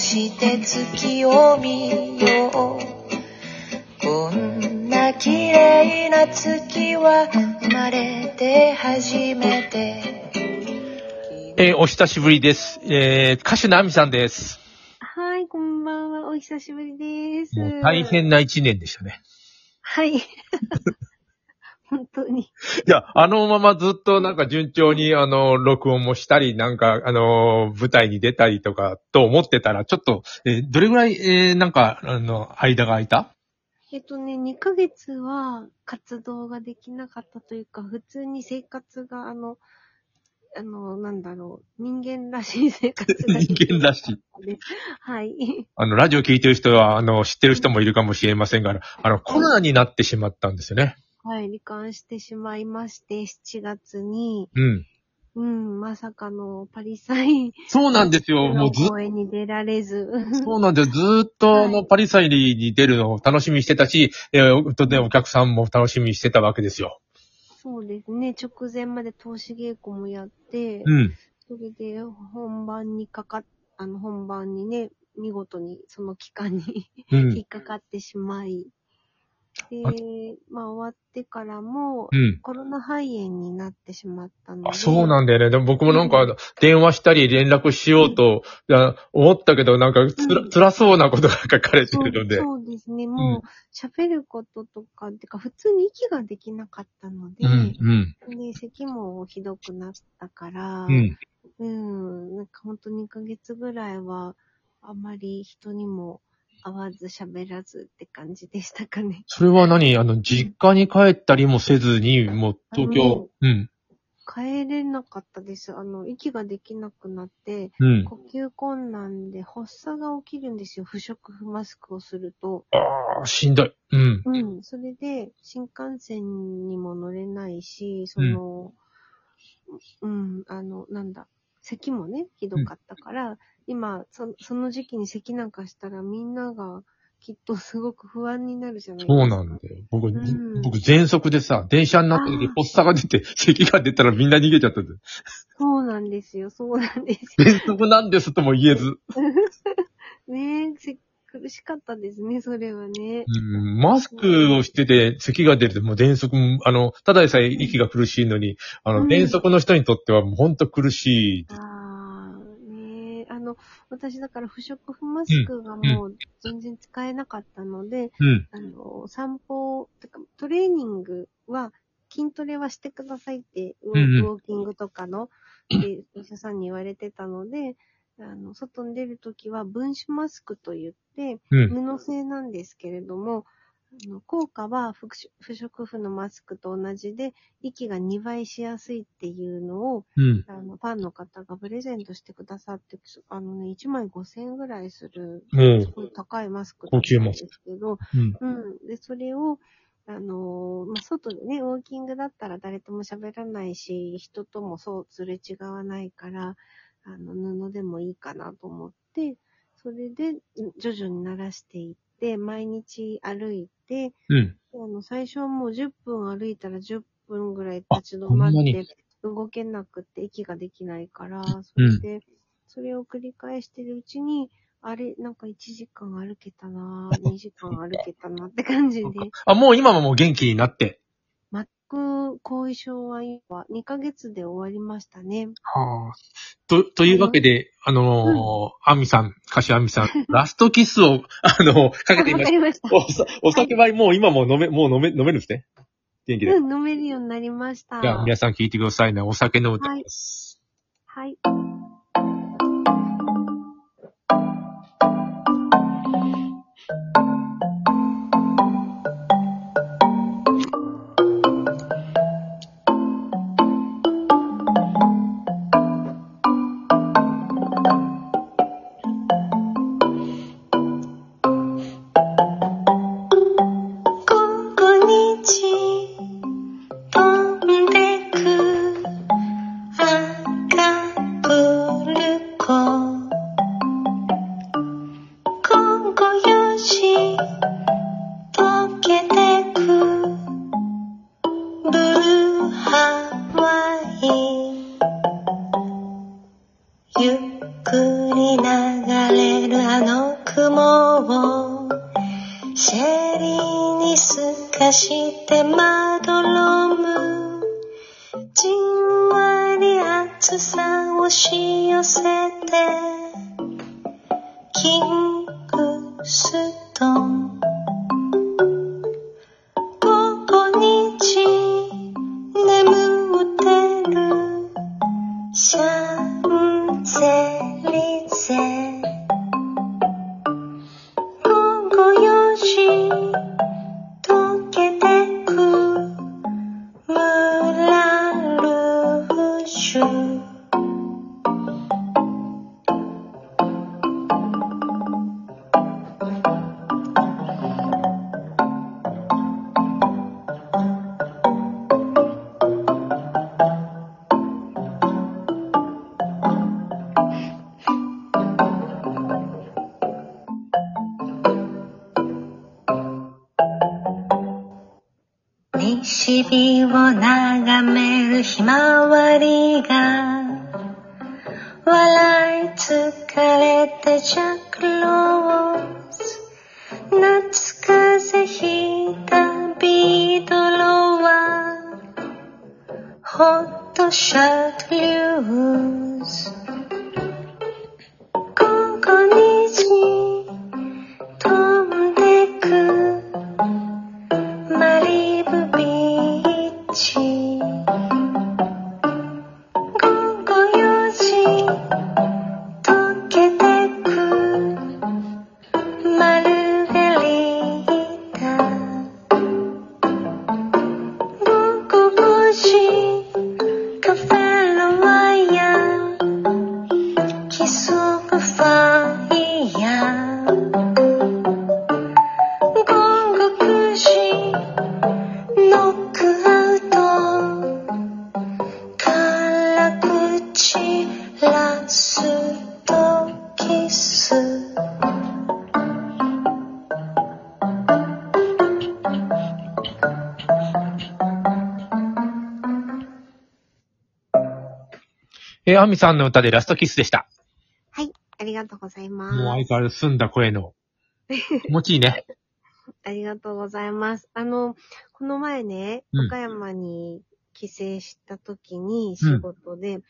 して月を見ようこんな綺麗な月は生まれて初めてえーお久しぶりです。えー歌手のアミさんです。はい、こんばんは。お久しぶりです。もう大変な一年でしたね。はい。本当に。いや、あのままずっとなんか順調にあの、録音もしたり、なんかあの、舞台に出たりとかと思ってたら、ちょっと、えーどれぐらい、えーなんか、あの、間が空いた？えっとね、2ヶ月は活動ができなかったというか、普通に生活が、あの、あの、なんだろう、人間らしい生活ができ人間らしい。い。はい。あの、ラジオ聞いてる人は、あの、知ってる人もいるかもしれませんが、あの、コロナになってしまったんですよね。はい、罹患してしまいまして、7月に、うん。うん、まさかのパリサイそうなんですよ。もうずっの公演に出られず。そうなんですよ。ずーっと、あの、はいパリサイリに出るのを楽しみにしてたし、えー、とね、お客さんも楽しみにしてたわけですよ。そうですね、直前まで投資稽古もやって、うん。それで本番にかかっ、あの本番にね、見事にその期間にうん引っ。かかってしまい、であ、まあ終わってからもうん。コロナ肺炎になってしまったので。あ、そうなんだよね。でも僕もなんかうん、電話したり連絡しようと、いや思ったけど、なんかつら、うん辛そうなことが書かれてそうるので。そうですね、もう喋ることとか、てか普通に息ができなかったので、うん、うん、で、咳もひどくなったから、うん。うん、なんかほんと2ヶ月ぐらいは、あまり人にも会わず喋らずって感じでしたかね。それは何？あの、実家に帰ったりもせずに、もう東京、うん、帰れなかったです。あの、息ができなくなって、うん。呼吸困難で発作が起きるんですよ。不織布マスクをすると。ああ、しんどい。うん。うん。それで、新幹線にも乗れないし、その、うん、あの、なんだ、咳もね、ひどかったから、今そ、その時期に咳なんかしたらみんながきっとすごく不安になるじゃないですか。そうなんだよ。僕、ん僕、喘息でさ、電車になった時、発作が出て、咳が出たらみんな逃げちゃったんだよ。そうなんですよ、そうなんですよ。喘息なんですとも言えず。ねえ、せ苦しかったですね、それはね。うんマスクをしてて咳が出るともう喘息も、あの、ただでさえ息が苦しいのに、あの、うん喘息の人にとってはもうほんと苦しい。ああ、ねえ、あの、私だから不織布マスクがもう全然使えなかったので、うん。あの、散歩、てかトレーニングは、筋トレはしてくださいって、ウォうんうんウォーキングとかの、でお医者さんに言われてたので、あの、外に出るときは分子マスクと言って、うん。布製なんですけれども、あの効果は不織不織布のマスクと同じで、息が2倍しやすいっていうのを、うん。あの、ファンの方がプレゼントしてくださって、あのね、1枚5000円ぐらいする、もすごい高いマスクだったんですけど、う、うん。うん。で、それを、あのーまあ、外でね、ウォーキングだったら誰とも喋らないし、人ともそうすれ違わないから、あの、布でもいいかなと思って、それで、うん徐々に慣らしていって、毎日歩いて、うん。あの、最初はもう10分歩いたら10分ぐらいあ立ち止まって、動けなくて息ができないから、それで、それを繰り返してるうちに、あれ、なんか1時間歩けたなぁ、2時間歩けたなって感じで、あ、もう今はもう元気になって。後遺症は今、2ヶ月で終わりましたね。はあ。と、というわけで、あのーアミさん、歌手アミさん、ラストキスを、あのかけていわましかりました。た。お酒はもう今もう飲め、もう飲め、飲めるんですね？元気で。うん、飲めるようになりました。じゃあ皆さん聞いてくださいね。お酒の歌です。はい。こかしてまどろむじんわり暑さをし寄せて。るひまわりが笑い疲れてジャックローズ。夏風ひいたビードロはホットシャトリえー、アミさんの歌でラストキスでした。はい。ありがとうございます。もう相変わらず澄んだ声の。気持ちいいね。ありがとうございます。あの、この前ね、うん岡山に帰省した時に仕事で、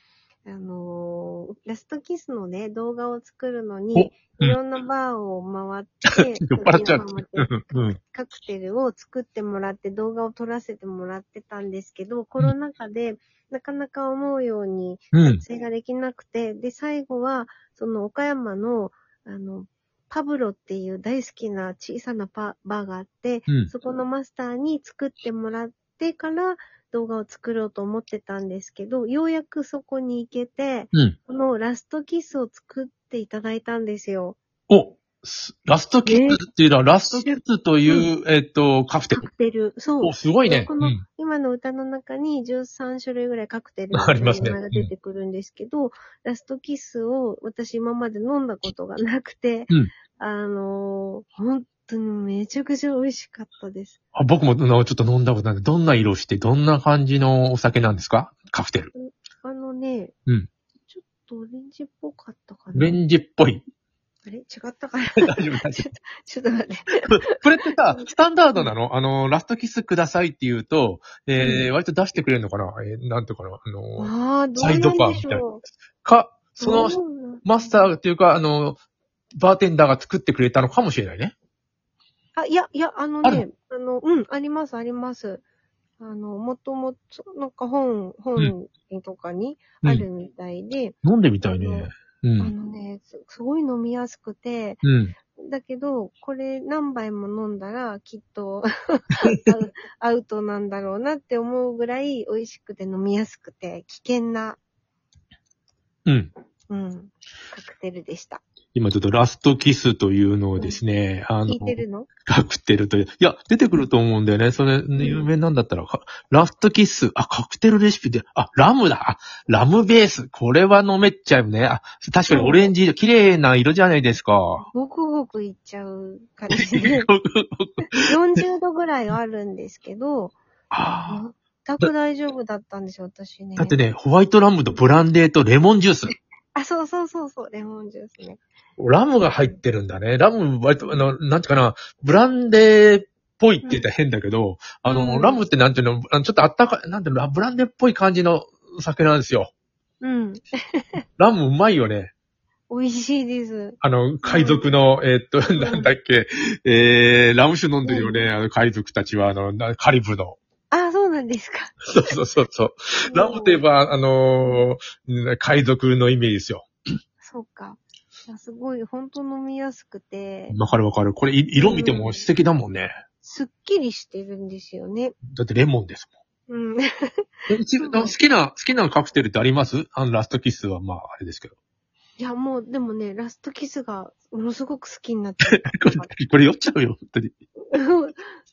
あのーラストキスのね、動画を作るのに、うんいろんなバーを回って、酔っ払っちゃう沖縄までうんうん。カクテルを作ってもらって動画を撮らせてもらってたんですけど、コロナ禍でなかなか思うようにうん。撮影ができなくて、で、最後は、その岡山の、あの、パブロっていう大好きな小さなパバーがあって、うん。そこのマスターに作ってもらってから動画を作ろうと思ってたんですけど、ようやくそこに行けて、うん。このラストキスを作っていただいたんですよ。お、すラストキスっていうのは、ラストキスという、えっと、カクテル。カクテル。そうお、。すごいね。このうん。今の歌の中に13種類ぐらいカクテルのありますねが出てくるんですけど、ラストキスを私今まで飲んだことがなくて、うんあのー本当にめちゃくちゃ美味しかったです。あ僕も、あのちょっと飲んだことないんで、どんな色して、どんな感じのお酒なんですか？カクテル。あのね、うんちょっとオレンジっぽかったかな。オレンジっぽい。あれ？違ったかな？大丈夫、大丈ちょっと、ちょっと待って。夫。これってさ、スタンダードなの？あの、ラストキスくださいって言うと、えーうん割と出してくれるのかな？えーなんとかな？あの、ああ、どうサイドバーみたいなょう。か、その、どうなんマスターっていうか、あの、バーテンダーが作ってくれたのかもしれないね。あ、いや、いや、あのあね、あの、うん、あります、あります。あの、もともと、なんか本、本とかにあるみたいで、飲んでみたいね。うあん。のねす、すごい飲みやすくて、うん。だけど、これ何杯も飲んだら、きっと アウアウトなんだろうなって思うぐらい美味しくて飲みやすくて、危険な、うん。うん、カクテルでした。今ちょっとラストキスというのをですね、あの聞い、てるの？カクテルという、いや、出てくると思うんだよね。それ、有名なんだったら、かラストキス、あ、カクテルレシピで、あ、ラムだ、あ、ラムベース、これは飲めちゃうね。あ、確かにオレンジ色、綺麗な色じゃないですか。ごくごくいっちゃう感じで、40度ぐらいあるんですけど、あ全く大丈夫だったんですよ、私ね。だってね、ホワイトラムとブランデーとレモンジュース。あ、そうそうそうそう、レモンジュースね。ラムが入ってるんだね。ラム、割と、あの、なんていうかな、ブランデーっぽいって言ったら変だけど、あの、うんラムってなんていうの、あのちょっとあったかい、なんていうの、ブランデーっぽい感じの酒なんですよ。うん。ラムうまいよね。美味しいです。あの、海賊の、えーっと、んなんだっけ、えー、ラム酒飲んでるよね、あの、海賊たちは、あの、なカリブの。あ、そうなんですか。そうそうそうそう。ラムといえば、あのー海賊のイメージですよ。そうか。いやすごい、ほんと飲みやすくて、わかるわかる。これ、い色見ても素敵だもんね。すっきりしてるんですよね。だってレモンですうん。もん。え自分の好きな、好きなカクテルってあります？あの、ラストキッスは、まあ、あれですけど。いや、もう、でもね、ラストキスが、ものすごく好きになっちゃっ これ、これ酔っちゃうよ、本当に。た。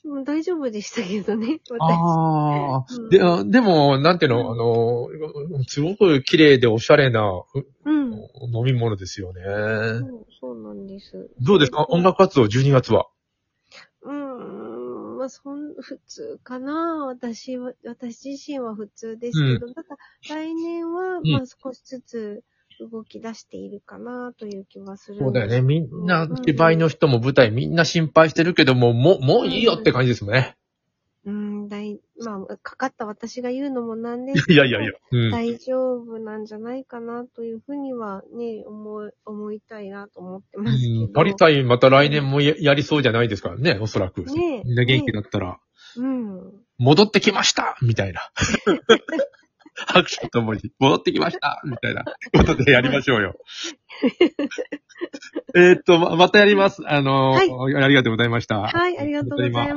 もう大丈夫でしたけどね、私。ああ。うんで、あでも、なんていうの、あの、すごく綺麗でおしゃれなううん。飲み物ですよね。そうそうなんです。どうですか？音楽活動12月は。うーん、まあ、そん、普通かな。私は、私自身は普通ですけど、ただ、来年は、んまあ、少しずつ動き出しているかな、という気はするそうだよね。みんなう、ん芝居の人も舞台みんな心配してるけども、もう、もういいよって感じですね。うん、大、まあ、かかった私が言うのもなんですけど、いやいやいや。うん。大丈夫なんじゃないかな、というふうにはね、思い、思いたいなと思ってます。うんパリタイまた来年もややりそうじゃないですからね、おそらく。ねえみんな元気だったら、うん。戻ってきましたみたいな。拍手とともに、戻ってきましたみたいなことでやりましょうよ。えーっと、ままたやります。あの、はいありがとうございました。はい、ありがとうございます。